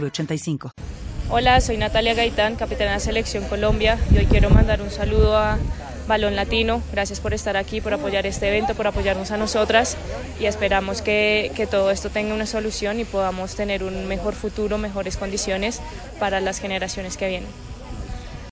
906985. Hola, soy Natalia Gaitán, capitana de Selección Colombia y hoy quiero mandar un saludo a Balón Latino. Gracias por estar aquí, por apoyar este evento, por apoyarnos a nosotras y esperamos que, que todo esto tenga una solución y podamos tener un mejor futuro, mejores condiciones para las generaciones que vienen.